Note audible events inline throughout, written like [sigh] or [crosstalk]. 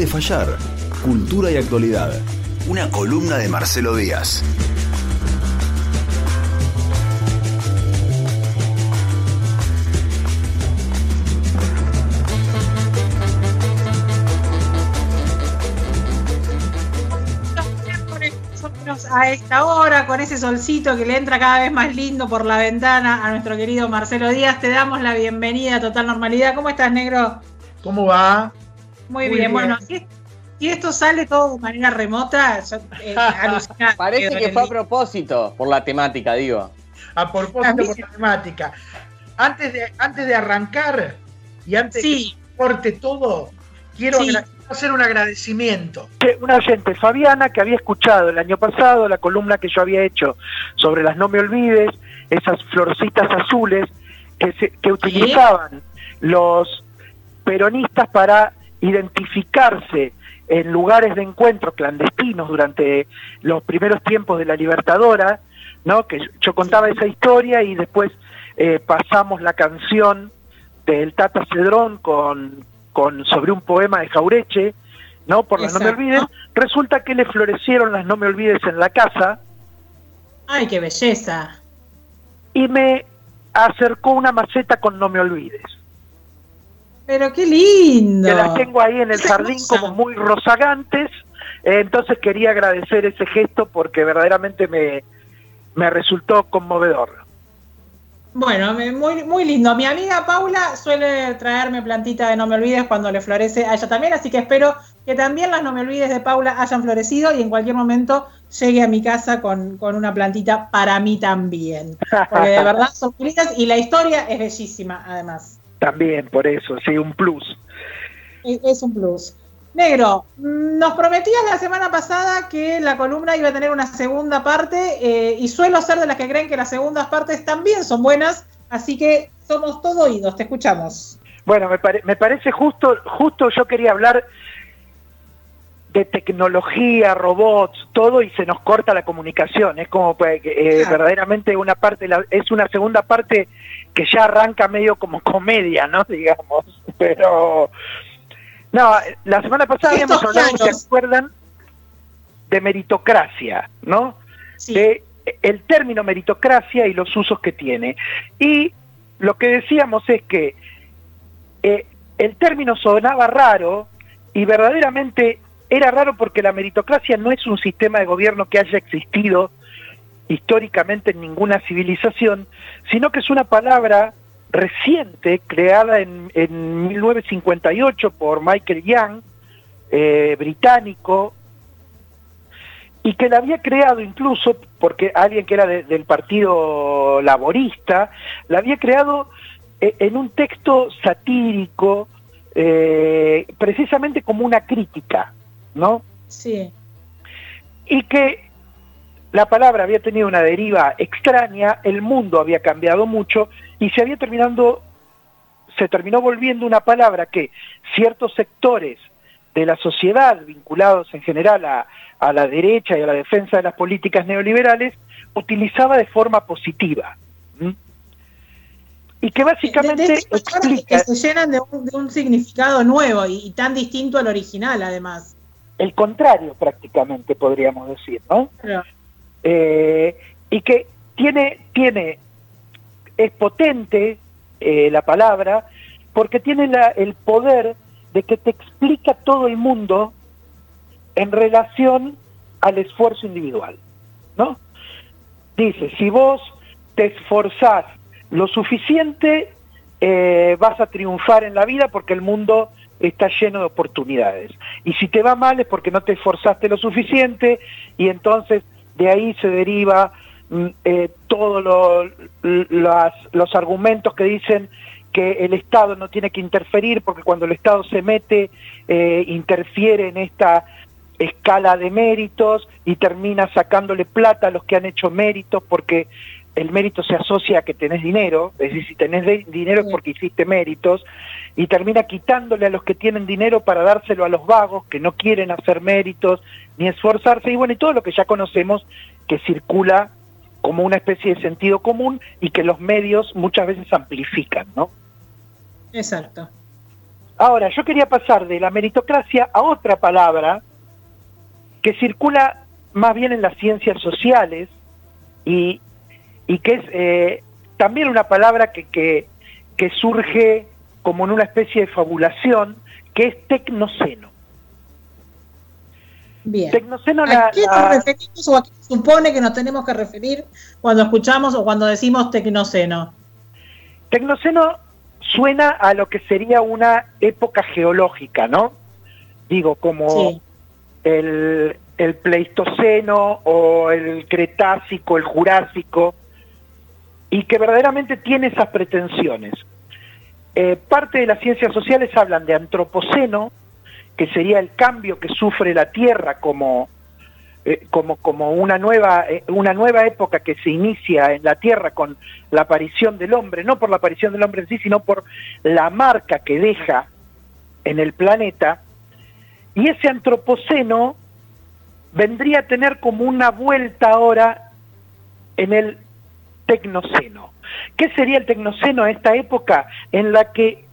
puede fallar. Cultura y actualidad. Una columna de Marcelo Díaz. a esta hora, con ese solcito que le entra cada vez más lindo por la ventana a nuestro querido Marcelo Díaz, te damos la bienvenida a Total Normalidad. ¿Cómo estás, negro? ¿Cómo va? Muy, bien. bueno, si, esto sale todo de manera remota, eh, [laughs] [laughs] Parece que fue a propósito, por la temática, digo. A propósito por la temática. Antes de, antes de arrancar y antes de que corte todo, quiero hacer un agradecimiento. Una oyente, Fabiana, que había escuchado el año pasado la columna que yo había hecho sobre las no me olvides, esas florcitas azules que, que utilizaban los peronistas para identificarse en lugares de encuentro clandestinos durante los primeros tiempos de la Libertadora, ¿no? que yo contaba esa historia y después eh, pasamos la canción del Tata Cedrón con, con sobre un poema de Jaureche, ¿no? Por las no me olvides, resulta que le florecieron las no me olvides en la casa. ¡Ay, qué belleza! Y me acercó una maceta con no me olvides. Pero qué lindo. Que las tengo ahí en el jardín como muy rozagantes. Entonces quería agradecer ese gesto porque verdaderamente me, me resultó conmovedor. Bueno, muy, muy lindo. Mi amiga Paula suele traerme plantita de No Me Olvides cuando le florece a ella también, así que espero que también las No Me Olvides de Paula hayan florecido y en cualquier momento llegue a mi casa con, una plantita para mí también. Porque de [laughs] verdad son bonitas y la historia es bellísima, además. También, por eso, sí, un plus. Es un plus. Negro, nos prometías la semana pasada que la columna iba a tener una segunda parte eh, y suelo ser de las que creen que las segundas partes también son buenas, así que somos todo oídos, te escuchamos. Bueno, me, me parece justo, justo yo quería hablar de tecnología, robots, todo y se nos corta la comunicación. Es como pues, eh, verdaderamente una parte, es una segunda parte que ya arranca medio como comedia, ¿no? [laughs] Digamos, pero no, la semana pasada habíamos hablado, ¿se acuerdan? De meritocracia, ¿no? De el término meritocracia y los usos que tiene. Y lo que decíamos es que eh, el término sonaba raro y verdaderamente era raro porque la meritocracia no es un sistema de gobierno que haya existido históricamente en ninguna civilización, sino que es una palabra reciente, creada en, en 1958 por Michael Young, eh, británico, y que la había creado incluso porque alguien que era del Partido Laborista, la había creado eh, en un texto satírico, eh, precisamente como una crítica, ¿no? Sí. Y que la palabra había tenido una deriva extraña, el mundo había cambiado mucho y se había terminando, se terminó volviendo una palabra que ciertos sectores de la sociedad, vinculados en general a, la derecha y a la defensa de las políticas neoliberales, utilizaba de forma positiva. Y que básicamente explica... Que se llenan de un, significado nuevo y, tan distinto al original, además. El contrario, prácticamente, podríamos decir, ¿no? Eh, y que tiene, tiene, es potente eh, la palabra, porque tiene la, el poder de que te explica todo el mundo en relación al esfuerzo individual, ¿no? Dice, si vos te esforzás lo suficiente, eh, vas a triunfar en la vida porque el mundo está lleno de oportunidades. Y si te va mal es porque no te esforzaste lo suficiente y entonces de ahí se deriva mm, eh, todos los argumentos que dicen que el Estado no tiene que interferir porque cuando el Estado se mete eh, interfiere en esta escala de méritos y termina sacándole plata a los que han hecho méritos porque el mérito se asocia a que tenés dinero, es decir, si tenés dinero es porque hiciste méritos, y termina quitándole a los que tienen dinero para dárselo a los vagos que no quieren hacer méritos ni esforzarse, y bueno, y todo lo que ya conocemos que circula como una especie de sentido común y que los medios muchas veces amplifican, ¿no? Exacto. Ahora, yo quería pasar de la meritocracia a otra palabra que circula más bien en las ciencias sociales y, que es eh, también una palabra que, que, surge como en una especie de fabulación, que es tecnoceno. Bien. Tecnoceno ¿A qué nos referimos o a qué supone que nos tenemos que referir cuando escuchamos o cuando decimos tecnoceno? Tecnoceno suena a lo que sería una época geológica, ¿no? Digo, como el, el Pleistoceno o el Cretácico, el Jurásico, y que verdaderamente tiene esas pretensiones. Eh, parte de las ciencias sociales hablan de antropoceno, que sería el cambio que sufre la Tierra como, eh, como, como una, nueva, eh, una nueva época que se inicia en la Tierra con la aparición del hombre, no por la aparición del hombre en sí, sino por la marca que deja en el planeta. Y ese antropoceno vendría a tener como una vuelta ahora en el tecnoceno. ¿Qué sería el tecnoceno esta época en la que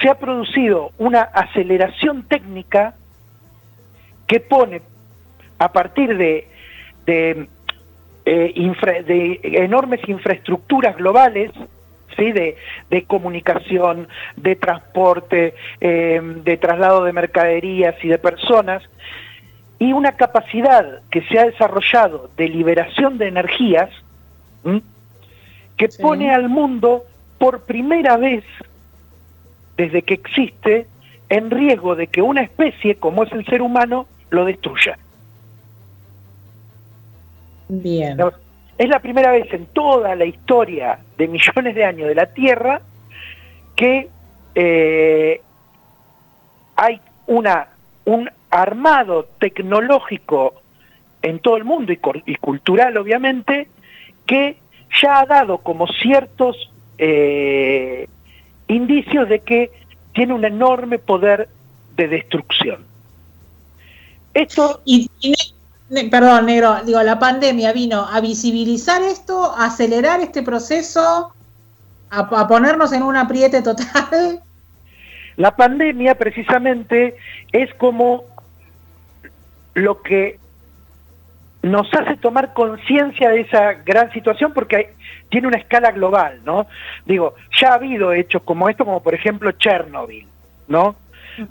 se ha producido una aceleración técnica que pone a partir de, de, eh, enormes infraestructuras globales, ¿sí? de, comunicación, de transporte, eh, de traslado de mercaderías y de personas, y una capacidad que se ha desarrollado de liberación de energías que pone al mundo por primera vez desde que existe en riesgo de que una especie como es el ser humano lo destruya. Bien. Es la primera vez en toda la historia de millones de años de la Tierra que eh, hay una, un armado tecnológico en todo el mundo y, cultural obviamente, que ya ha dado como ciertos eh, indicios de que tiene un enorme poder de destrucción. Esto... Y, perdón, negro, digo, la pandemia vino a visibilizar esto, a acelerar este proceso, a ponernos en un apriete total. La pandemia precisamente es como lo que nos hace tomar conciencia de esa gran situación porque tiene una escala global, ¿no? Digo, ya ha habido hechos como esto, como por ejemplo Chernobyl, ¿no?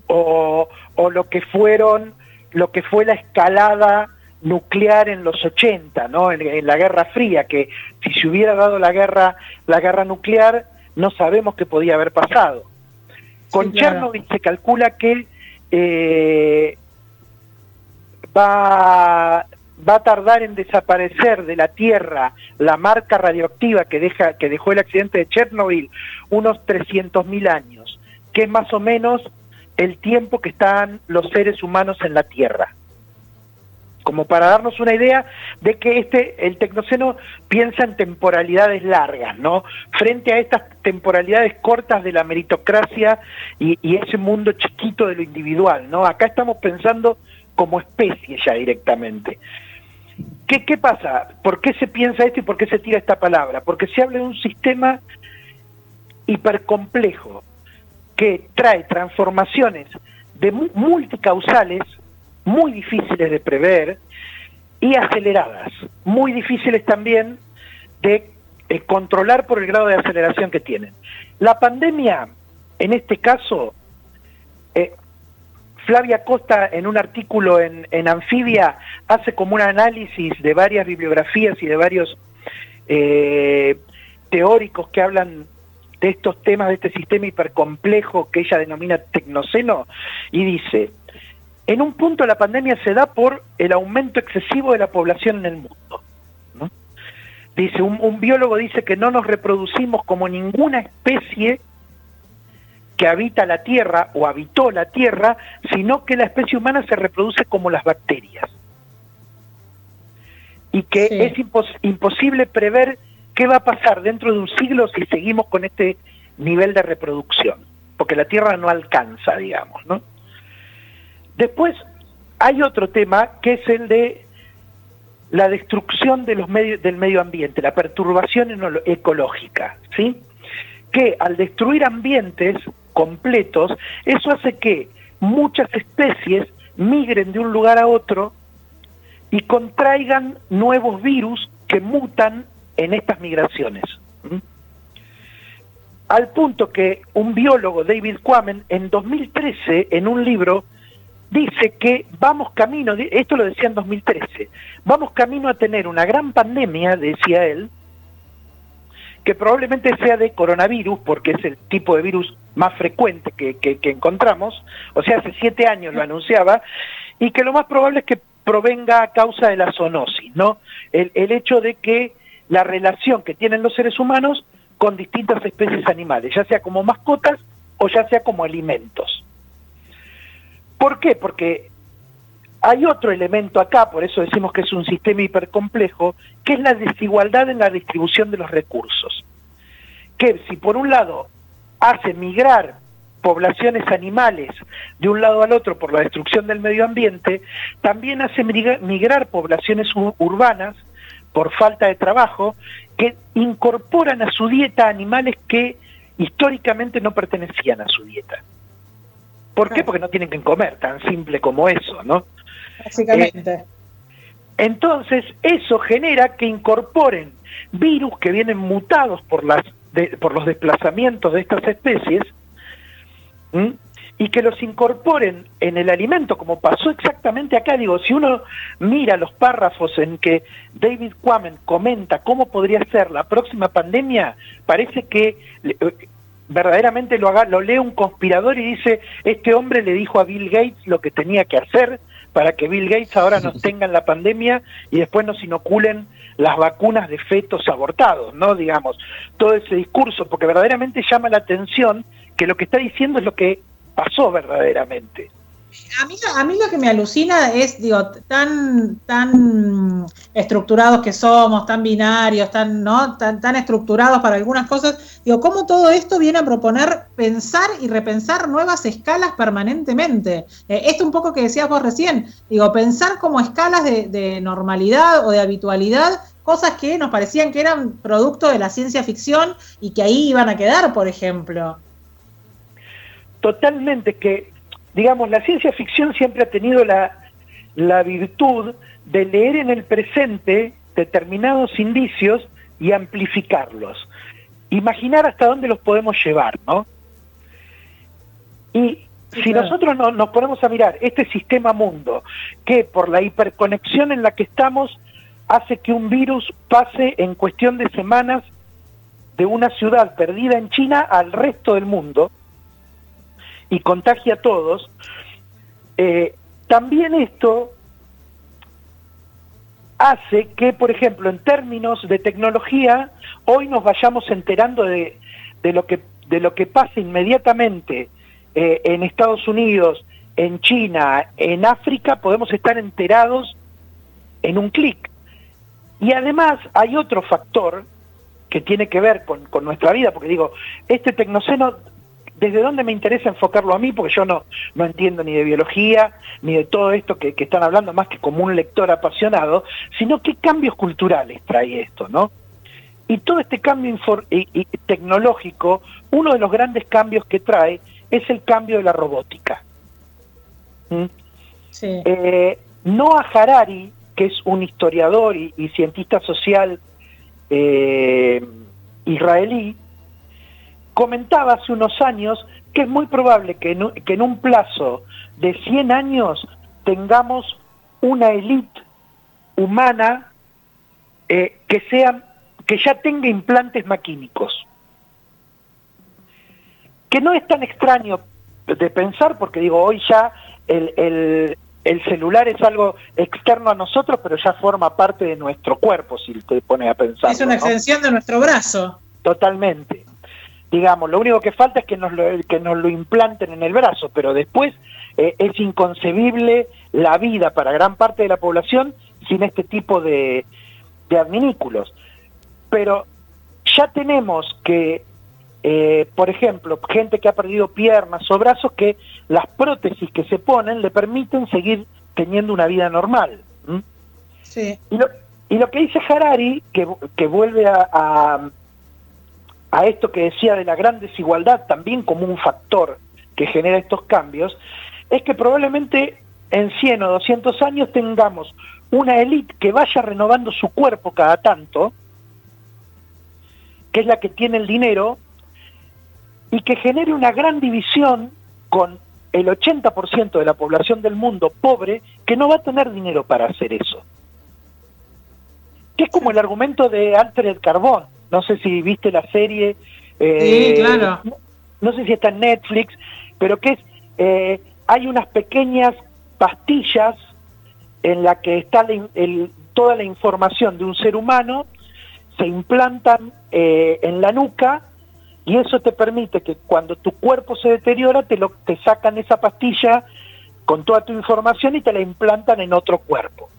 O, lo que fueron, lo que fue la escalada nuclear en los 80, ¿no? En, la Guerra Fría, que si se hubiera dado la guerra, la guerra nuclear, no sabemos qué podía haber pasado. Con Chernobyl se calcula que eh, va, va a tardar en desaparecer de la Tierra la marca radioactiva que, deja, que dejó el accidente de Chernobyl unos 300.000 años, que es más o menos el tiempo que están los seres humanos en la Tierra. Como para darnos una idea de que este, el tecnoceno piensa en temporalidades largas, ¿no? Frente a estas temporalidades cortas de la meritocracia y, y ese mundo chiquito de lo individual, ¿no? Acá estamos pensando como especie ya directamente. ¿Qué, ¿Qué pasa? ¿Por qué se piensa esto y por qué se tira esta palabra? Porque se habla de un sistema hipercomplejo que trae transformaciones de multicausales muy difíciles de prever y aceleradas, muy difíciles también de eh, controlar por el grado de aceleración que tienen. La pandemia, en este caso, eh, Flavia Costa en un artículo en, Anfibia hace como un análisis de varias bibliografías y de varios eh, teóricos que hablan de estos temas, de este sistema hipercomplejo que ella denomina tecnoceno, y dice, en un punto la pandemia se da por el aumento excesivo de la población en el mundo. Dice, un biólogo dice que no nos reproducimos como ninguna especie que habita la Tierra o habitó la Tierra, sino que la especie humana se reproduce como las bacterias. Y que es imposible prever qué va a pasar dentro de un siglo si seguimos con este nivel de reproducción, porque la Tierra no alcanza, digamos, ¿no? Después hay otro tema que es el de la destrucción de los medios, del medio ambiente, la perturbación ecológica, ¿sí? Que al destruir ambientes completos, eso hace que muchas especies migren de un lugar a otro y contraigan nuevos virus que mutan en estas migraciones. Al punto que un biólogo, David Quammen, en 2013, en un libro, dice que vamos camino, esto lo decía en 2013, vamos camino a tener una gran pandemia, decía él, que probablemente sea de coronavirus, porque es el tipo de virus más frecuente que, encontramos, o sea, hace siete años lo anunciaba, y que lo más probable es que provenga a causa de la zoonosis, ¿no? El, el hecho de que la relación que tienen los seres humanos con distintas especies animales, ya sea como mascotas o ya sea como alimentos. ¿Por qué? Porque hay otro elemento acá, por eso decimos que es un sistema hipercomplejo, que es la desigualdad en la distribución de los recursos. Que si por un lado hace migrar poblaciones animales de un lado al otro por la destrucción del medio ambiente, también hace migrar poblaciones urbanas por falta de trabajo que incorporan a su dieta animales que históricamente no pertenecían a su dieta. ¿Por qué? Porque no tienen que comer, tan simple como eso, ¿no? Básicamente. Eh, entonces, eso genera que incorporen virus que vienen mutados por, las, por los desplazamientos de estas especies y que los incorporen en el alimento, como pasó exactamente acá. Digo, si uno mira los párrafos en que David Quammen comenta cómo podría ser la próxima pandemia, parece que verdaderamente lo, haga, lo lee un conspirador y dice, este hombre le dijo a Bill Gates lo que tenía que hacer para que Bill Gates ahora nos [laughs] tenga en la pandemia y después nos inoculen las vacunas de fetos abortados, ¿no? Digamos, todo ese discurso, porque verdaderamente llama la atención que lo que está diciendo es lo que pasó verdaderamente. A mí, a mí lo que me alucina es, digo, tan, tan estructurados que somos, tan binarios, tan, ¿no? tan, estructurados para algunas cosas, digo, cómo todo esto viene a proponer pensar y repensar nuevas escalas permanentemente. Eh, esto un poco que decías vos recién, digo, pensar como escalas de, de normalidad o de habitualidad cosas que nos parecían que eran producto de la ciencia ficción y que ahí iban a quedar, por ejemplo. Totalmente, que digamos, la ciencia ficción siempre ha tenido la, virtud de leer en el presente determinados indicios y amplificarlos. Imaginar hasta dónde los podemos llevar, ¿no? Y si nosotros no, nos ponemos a mirar este sistema mundo, que por la hiperconexión en la que estamos hace que un virus pase en cuestión de semanas de una ciudad perdida en China al resto del mundo, y contagia a todos, eh, también esto hace que, por ejemplo, en términos de tecnología, hoy nos vayamos enterando de, lo, que, de lo que pasa inmediatamente eh, en Estados Unidos, en China, en África, podemos estar enterados en un clic. Y además hay otro factor que tiene que ver con, con nuestra vida, porque digo, este tecnoceno ¿Desde dónde me interesa enfocarlo a mí? Porque yo no, no entiendo ni de biología, ni de todo esto que, están hablando, más que como un lector apasionado, sino qué cambios culturales trae esto, ¿no? Y todo este cambio tecnológico, uno de los grandes cambios que trae es el cambio de la robótica. ¿Mm? Eh, Noah Harari, que es un historiador y, cientista social eh, israelí, comentaba hace unos años que es muy probable que en, un plazo de 100 años tengamos una élite humana eh, que, sea, que ya tenga implantes maquínicos. Que no es tan extraño de pensar, porque digo, hoy ya el, el, celular es algo externo a nosotros, pero ya forma parte de nuestro cuerpo, si te pones a pensar. Es una extensión de nuestro brazo. Totalmente digamos, lo único que falta es que nos lo, que nos lo implanten en el brazo, pero después eh, es inconcebible la vida para gran parte de la población sin este tipo de, de adminículos. Pero ya tenemos que, eh, por ejemplo, gente que ha perdido piernas o brazos, que las prótesis que se ponen le permiten seguir teniendo una vida normal. Sí. Y, lo, y lo que dice Harari, que, que vuelve a a esto que decía de la gran desigualdad también como un factor que genera estos cambios, es que probablemente en 100 o 200 años tengamos una élite que vaya renovando su cuerpo cada tanto, que es la que tiene el dinero, y que genere una gran división con el 80% de la población del mundo pobre que no va a tener dinero para hacer eso. Que es como el argumento de Alfred Carbón. No sé si viste la serie. Eh, sí, claro. No, sé si está en Netflix, pero que es. Eh, hay unas pequeñas pastillas en la que está toda la información de un ser humano, se implantan eh, en la nuca y eso te permite que cuando tu cuerpo se deteriora te, lo, te sacan esa pastilla con toda tu información y te la implantan en otro cuerpo.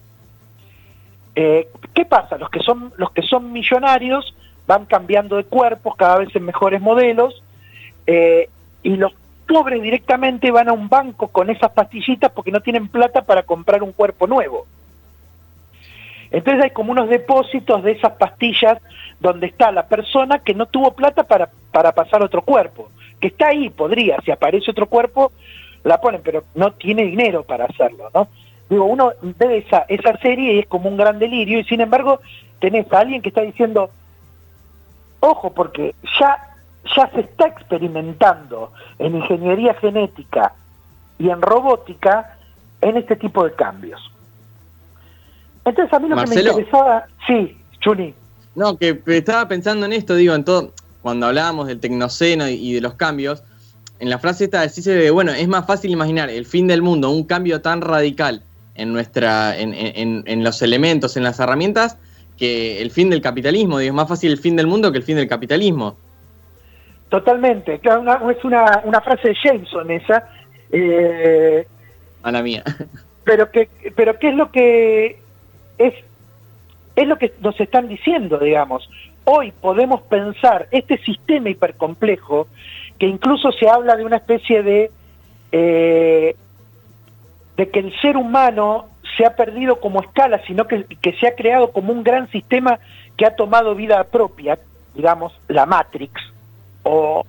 Eh, ¿Qué pasa? Los que, son, los que son millonarios van cambiando de cuerpos cada vez en mejores modelos eh, y los pobres directamente van a un banco con esas pastillitas porque no tienen plata para comprar un cuerpo nuevo. Entonces hay como unos depósitos de esas pastillas donde está la persona que no tuvo plata para, para pasar otro cuerpo, que está ahí, podría, si aparece otro cuerpo, la ponen, pero no tiene dinero para hacerlo, ¿no? Digo, uno ve esa, esa serie y es como un gran delirio, y sin embargo tenés a alguien que está diciendo, ojo, porque ya ya se está experimentando en ingeniería genética y en robótica en este tipo de cambios. Entonces a mí lo que me interesaba, sí, Chuni. No, que estaba pensando en esto, digo, en todo, cuando hablábamos del tecnoceno y de los cambios, en la frase esta decís de, bueno, es más fácil imaginar el fin del mundo, un cambio tan radical en nuestra, en, en los elementos, en las herramientas, que el fin del capitalismo, es más fácil el fin del mundo que el fin del capitalismo. Totalmente, es una, una frase de Jameson esa. Eh, Ana mía. Pero que, pero qué es lo que es, es lo que nos están diciendo, digamos. Hoy podemos pensar este sistema hipercomplejo, que incluso se habla de una especie de eh, de que el ser humano se ha perdido como escala, sino que, que se ha creado como un gran sistema que ha tomado vida propia, digamos, la Matrix, o,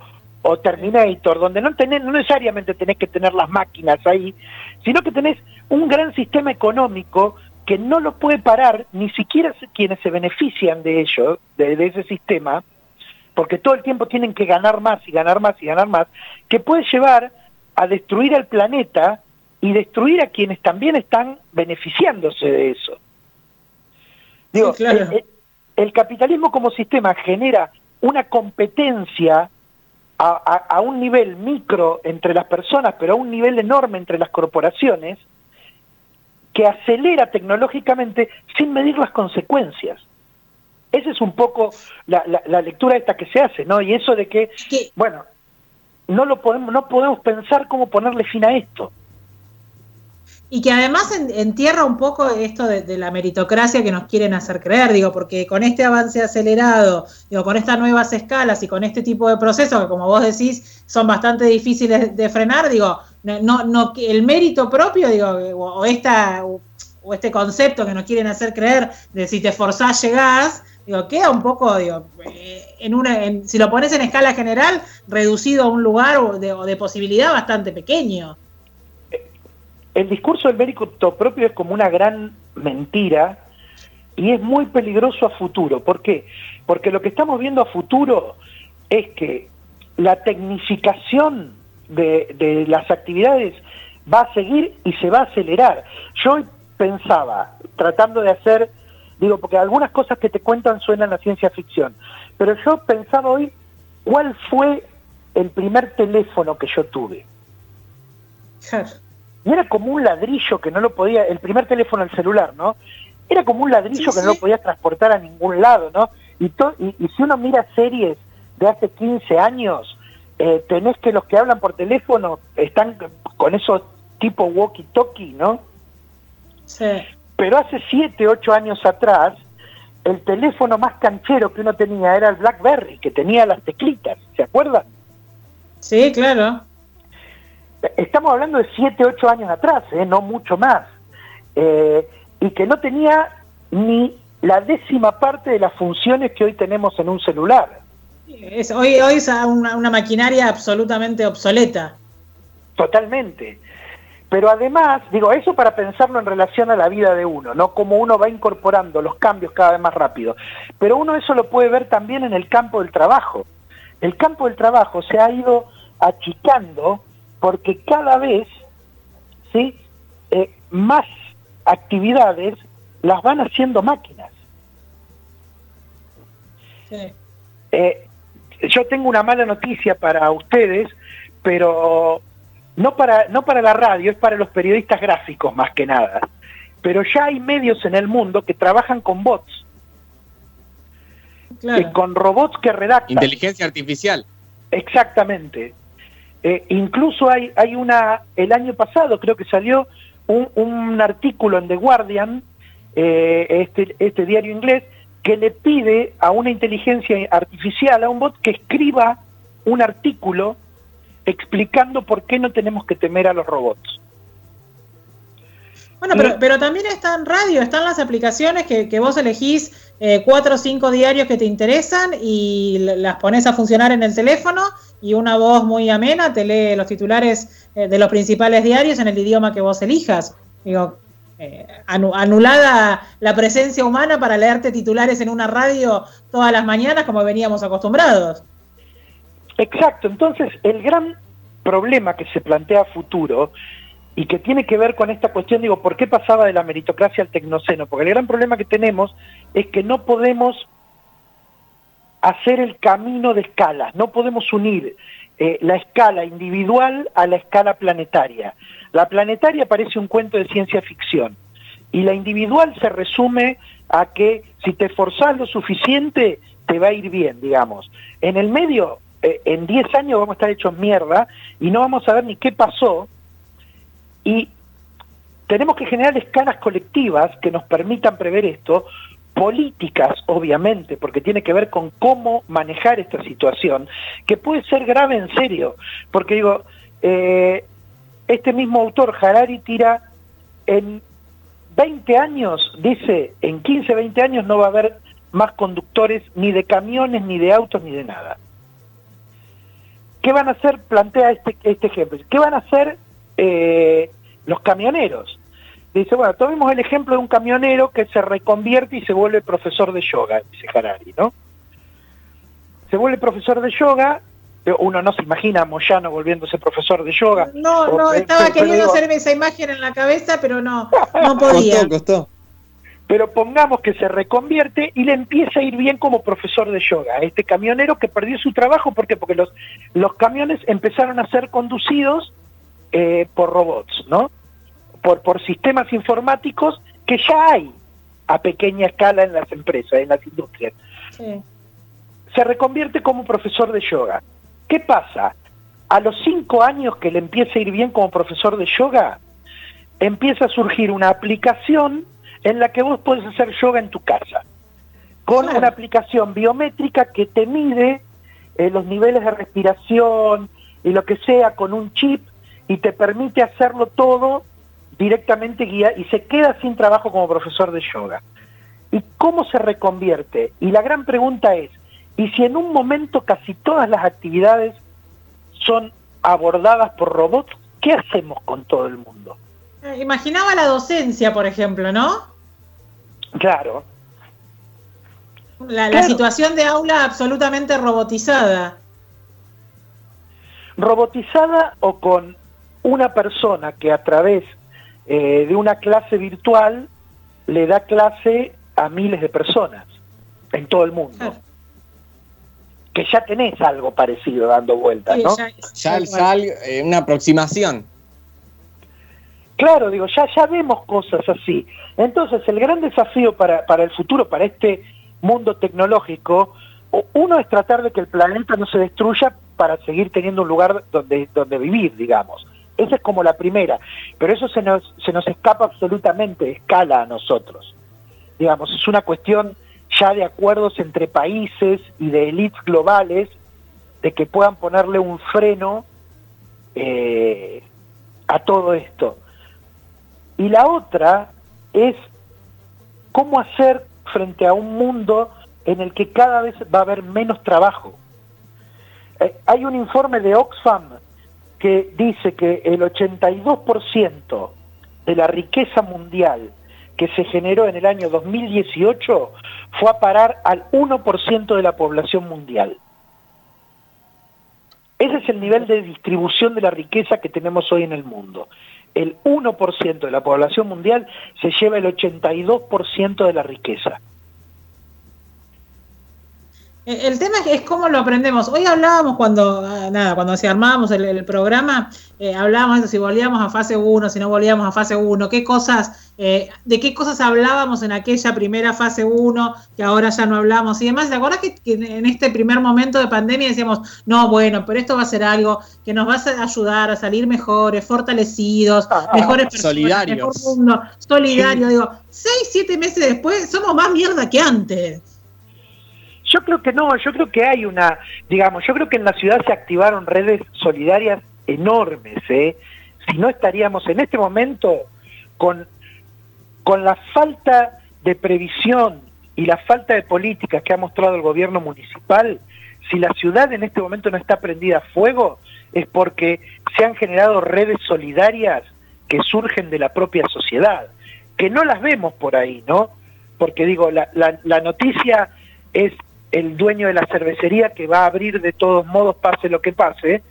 Terminator, donde no, tenés, no necesariamente tenés que tener las máquinas ahí, sino que tenés un gran sistema económico que no lo puede parar ni siquiera quienes se benefician de ello, de, ese sistema, porque todo el tiempo tienen que ganar más y ganar más y ganar más, que puede llevar a destruir al planeta y destruir a quienes también están beneficiándose de eso. Digo, el, capitalismo como sistema genera una competencia a, un nivel micro entre las personas, pero a un nivel enorme entre las corporaciones, que acelera tecnológicamente sin medir las consecuencias. Esa es un poco la, la, lectura esta que se hace, ¿no? Y eso de que, bueno, no lo podemos, no podemos pensar cómo ponerle fin a esto. Y que además entierra un poco esto de, la meritocracia que nos quieren hacer creer, digo, porque con este avance acelerado, digo, con estas nuevas escalas y con este tipo de procesos que como vos decís son bastante difíciles de frenar, digo, no, no, el mérito propio, digo, o, esta, o este concepto que nos quieren hacer creer de si te forzás llegás, digo, queda un poco, digo, eh, en una, si lo pones en escala general, reducido a un lugar de, de posibilidad bastante pequeño el discurso del mérito propio es como una gran mentira y es muy peligroso a futuro. ¿Por qué? Porque lo que estamos viendo a futuro es que la tecnificación de, las actividades va a seguir y se va a acelerar. Yo pensaba, tratando de hacer, digo, porque algunas cosas que te cuentan suenan a ciencia ficción, pero yo pensaba hoy cuál fue el primer teléfono que yo tuve. Y era como un ladrillo que no lo podía, el primer teléfono al celular, ¿no? Era como un ladrillo que no lo podías transportar a ningún lado, ¿no? Y, y, si uno mira series de hace 15 años, eh, tenés que los que hablan por teléfono están con esos tipo walkie-talkie, ¿no? Sí. Pero hace 7, 8 años atrás, el teléfono más canchero que uno tenía era el BlackBerry, que tenía las teclitas, ¿se acuerdan? Sí, claro. Estamos hablando de 7, 8 años atrás, ¿eh? no mucho más. Eh, y que no tenía ni la décima parte de las funciones que hoy tenemos en un celular. hoy, hoy es una, una maquinaria absolutamente obsoleta. Totalmente. Pero además, digo, eso para pensarlo en relación a la vida de uno, ¿no? Como uno va incorporando los cambios cada vez más rápido. Pero uno eso lo puede ver también en el campo del trabajo. El campo del trabajo se ha ido achicando porque cada vez, ¿sí? Eh, más actividades las van haciendo máquinas. Eh, yo tengo una mala noticia para ustedes, pero no para, no para la radio, es para los periodistas gráficos más que nada. Pero ya hay medios en el mundo que trabajan con bots. con robots que redactan. Inteligencia artificial. Exactamente. Eh, incluso hay, hay una, el año pasado creo que salió un, un artículo en The Guardian, eh, este, este diario inglés, que le pide a una inteligencia artificial, a un bot, que escriba un artículo explicando por qué no tenemos que temer a los robots. Bueno, pero, pero también está en radio, están las aplicaciones que, que vos elegís eh, cuatro o cinco diarios que te interesan y las pones a funcionar en el teléfono y una voz muy amena te lee los titulares eh, de los principales diarios en el idioma que vos elijas. Digo, eh, anulada la presencia humana para leerte titulares en una radio todas las mañanas como veníamos acostumbrados. Exacto, entonces el gran problema que se plantea a futuro y que tiene que ver con esta cuestión, digo, ¿por qué pasaba de la meritocracia al tecnoceno? Porque el gran problema que tenemos es que no podemos hacer el camino de escalas, no podemos unir eh, la escala individual a la escala planetaria. La planetaria parece un cuento de ciencia ficción y la individual se resume a que si te esforzás lo suficiente te va a ir bien, digamos. En el medio eh, en 10 años vamos a estar hechos mierda y no vamos a ver ni qué pasó. Y tenemos que generar escalas colectivas que nos permitan prever esto, políticas, obviamente, porque tiene que ver con cómo manejar esta situación, que puede ser grave en serio, porque digo, eh, este mismo autor, Harari, tira en 20 años, dice, en 15, 20 años no va a haber más conductores ni de camiones, ni de autos, ni de nada. ¿Qué van a hacer? Plantea este, este ejemplo. ¿Qué van a hacer eh, los camioneros? Dice, bueno, tomemos el ejemplo de un camionero que se reconvierte y se vuelve profesor de yoga, dice Harari, ¿no? Se vuelve profesor de yoga, uno no se imagina a Moyano volviéndose profesor de yoga. No, no, estaba queriendo hacerme esa imagen en la cabeza, pero no, no [laughs] podía. Costó, costó pero pongamos que se reconvierte y le empieza a ir bien como profesor de yoga. Este camionero que perdió su trabajo, ¿por qué? Porque los, los camiones empezaron a ser conducidos eh, por robots, ¿no? Por, por sistemas informáticos que ya hay a pequeña escala en las empresas, en las industrias. Se reconvierte como profesor de yoga. ¿Qué pasa? A los cinco años que le empieza a ir bien como profesor de yoga, empieza a surgir una aplicación en la que vos podés hacer yoga en tu casa, con una aplicación biométrica que te mide eh, los niveles de respiración y lo que sea con un chip y te permite hacerlo todo directamente guía y se queda sin trabajo como profesor de yoga. ¿Y cómo se reconvierte? Y la gran pregunta es, ¿y si en un momento casi todas las actividades son abordadas por robots, qué hacemos con todo el mundo? Eh, imaginaba la docencia, por ejemplo, ¿no? Claro. La, situación de aula absolutamente robotizada. Robotizada o con una persona que a través eh, de una clase virtual le da clase a miles de personas en todo el mundo. Que ya tenés algo parecido dando vueltas, ¿no? Ya, ya, eh, una aproximación. Claro, digo, ya, ya vemos cosas así. Entonces, el gran desafío para, para el futuro, para este mundo tecnológico, uno es tratar de que el planeta no se destruya para seguir teniendo un lugar donde, donde vivir, digamos. Esa es como la primera, pero eso se nos, se nos escapa absolutamente de escala a nosotros. Digamos, es una cuestión ya de acuerdos entre países y de élites globales de que puedan ponerle un freno eh, a todo esto. Y la otra es cómo hacer frente a un mundo en el que cada vez va a haber menos trabajo. Eh, hay un informe de Oxfam que dice que el 82% de la riqueza mundial que se generó en el año 2018 fue a parar al 1% de la población mundial. Ese es el nivel de distribución de la riqueza que tenemos hoy en el mundo. El 1% de la población mundial se lleva el 82% de la riqueza. El tema es cómo lo aprendemos. Hoy hablábamos cuando, ah, nada, cuando se armábamos el, programa, eh, hablábamos de si volvíamos a fase 1, si no volvíamos a fase 1, qué cosas, eh, de qué cosas hablábamos en aquella primera fase 1, que ahora ya no hablamos y demás. ¿Te acuerdas que, en este primer momento de pandemia decíamos, no, bueno, pero esto va a ser algo que nos va a ayudar a salir mejores, fortalecidos, ah, ah, mejores personas, solidarios. mejor mundo, solidario? Digo, seis, siete meses después somos más mierda que antes. Yo creo que no, yo creo que hay una, digamos, yo creo que en la ciudad se activaron redes solidarias enormes, ¿eh? Si no estaríamos en este momento con, con la falta de previsión y la falta de políticas que ha mostrado el gobierno municipal, si la ciudad en este momento no está prendida a fuego, es porque se han generado redes solidarias que surgen de la propia sociedad, que no las vemos por ahí, ¿no? Porque digo, la, la, la noticia es el dueño de la cervecería que va a abrir de todos modos, pase lo que pase,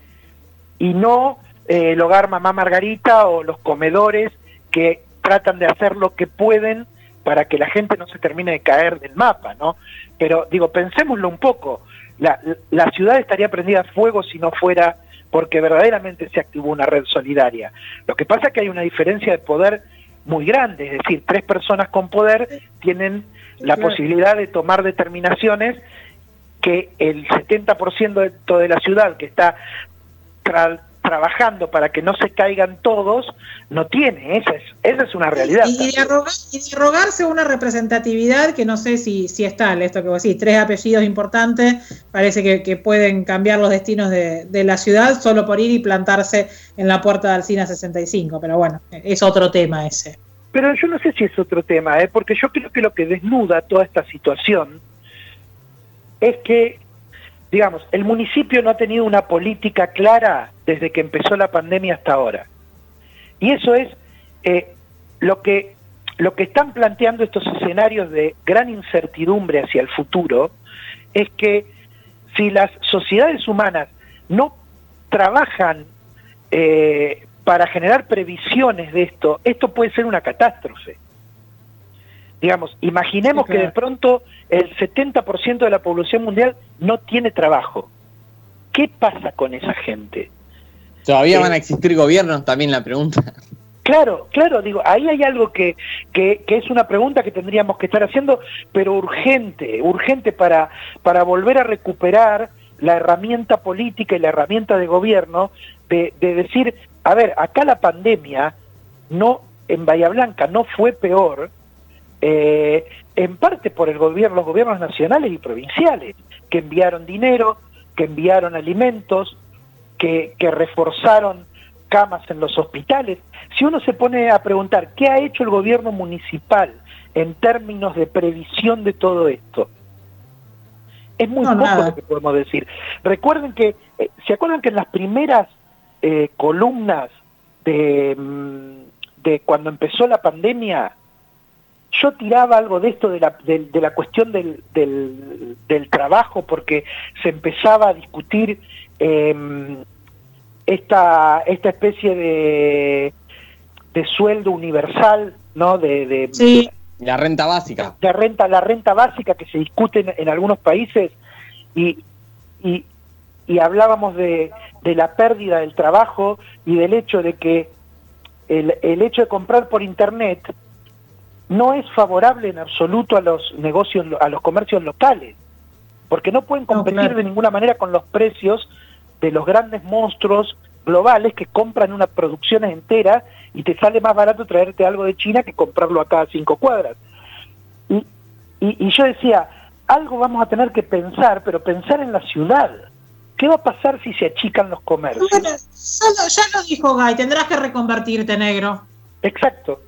y no eh, el hogar Mamá Margarita o los comedores que tratan de hacer lo que pueden para que la gente no se termine de caer del mapa, ¿no? Pero digo, pensémoslo un poco, la, la ciudad estaría prendida a fuego si no fuera porque verdaderamente se activó una red solidaria. Lo que pasa es que hay una diferencia de poder muy grande, es decir, tres personas con poder tienen la posibilidad de tomar determinaciones que el 70% de, la ciudad que está trabajando para que no se caigan todos, no tiene, esa es, esa es una realidad. Y, de, arrogarse una representatividad que no sé si, si es tal, esto que vos decís, tres apellidos importantes, parece que, pueden cambiar los destinos de, de, la ciudad solo por ir y plantarse en la puerta de Alcina 65, pero bueno, es otro tema ese. Pero yo no sé si es otro tema, ¿eh? porque yo creo que lo que desnuda toda esta situación es que, digamos, el municipio no ha tenido una política clara desde que empezó la pandemia hasta ahora. Y eso es eh, lo, que, lo que están planteando estos escenarios de gran incertidumbre hacia el futuro, es que si las sociedades humanas no trabajan eh, para generar previsiones de esto, esto puede ser una catástrofe. Digamos, imaginemos que de pronto el 70% de la población mundial no tiene trabajo. ¿Qué pasa con esa gente? ¿Todavía van a existir gobiernos? También la pregunta. Claro, claro, digo, ahí hay algo que, que, que, es una pregunta que tendríamos que estar haciendo, pero urgente, urgente para, para volver a recuperar la herramienta política y la herramienta de gobierno de, de decir, a ver, acá la pandemia no en Bahía Blanca no fue peor, eh, en parte por el gobierno, los gobiernos nacionales y provinciales, que enviaron dinero, que enviaron alimentos, que, que reforzaron camas en los hospitales. Si uno se pone a preguntar qué ha hecho el gobierno municipal en términos de previsión de todo esto, es muy poco lo que podemos decir. Recuerden que, eh, ¿se acuerdan que en las primeras eh, columnas de, mm, de cuando empezó la pandemia, yo tiraba algo de esto de la, de, la cuestión del, del, trabajo porque se empezaba a discutir em, esta, esta especie de, de sueldo universal, ¿no? De, de, la renta básica. De renta, la renta básica que se discute en, algunos países y, y, y hablábamos de, de la pérdida del trabajo y del hecho de que el, el, hecho de comprar por internet no es favorable en absoluto a los negocios, a los comercios locales, porque no pueden competir de ninguna manera con los precios de los grandes monstruos globales que compran una producción entera y te sale más barato traerte algo de China que comprarlo acá a cinco cuadras. Y, y, y yo decía, algo vamos a tener que pensar, pero pensar en la ciudad ¿Qué va a pasar si se achican los comercios? Bueno, ya lo dijo Guy, tendrás que reconvertirte, negro. Exacto.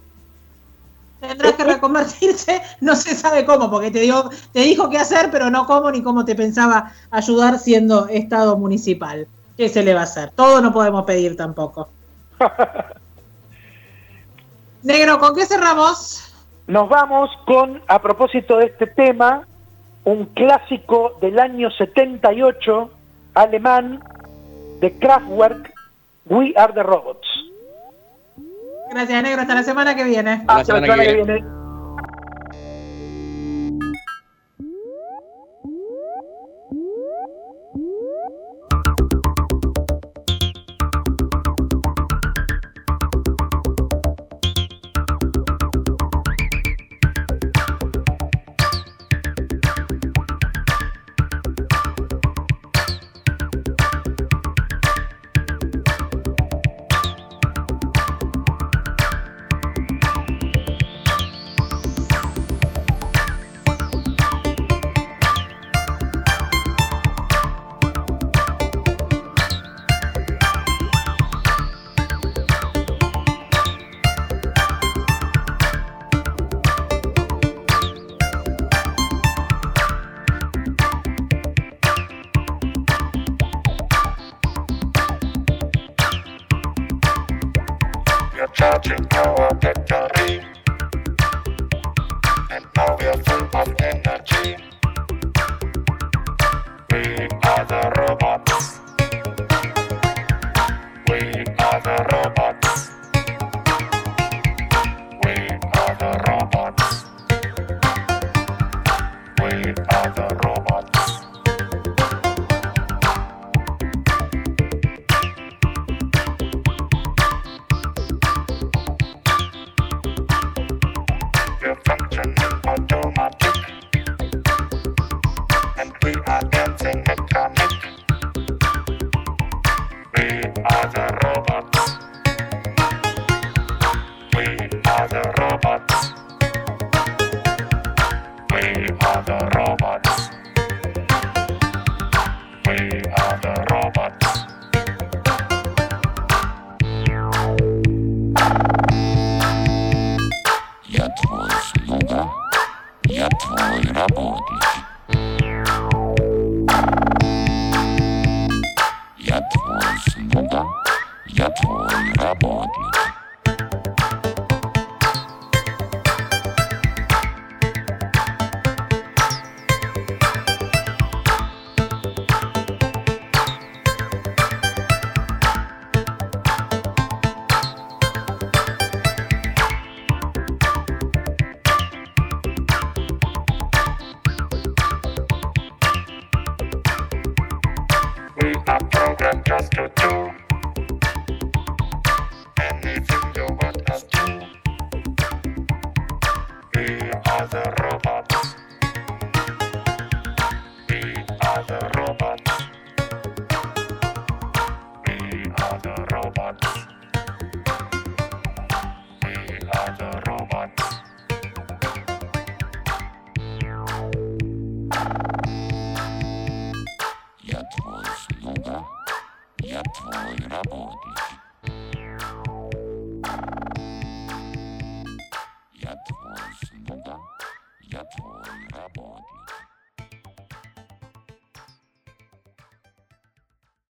Tendrás que reconvertirse, [laughs] no se sabe cómo, porque te, dio, te dijo qué hacer, pero no cómo ni cómo te pensaba ayudar siendo Estado municipal. ¿Qué se le va a hacer? Todo no podemos pedir tampoco. [laughs] Negro, ¿con qué cerramos? Nos vamos con, a propósito de este tema, un clásico del año 78 alemán de Kraftwerk, We Are the Robots. Gracias, Negro. Hasta la semana que viene. Hasta la semana que viene.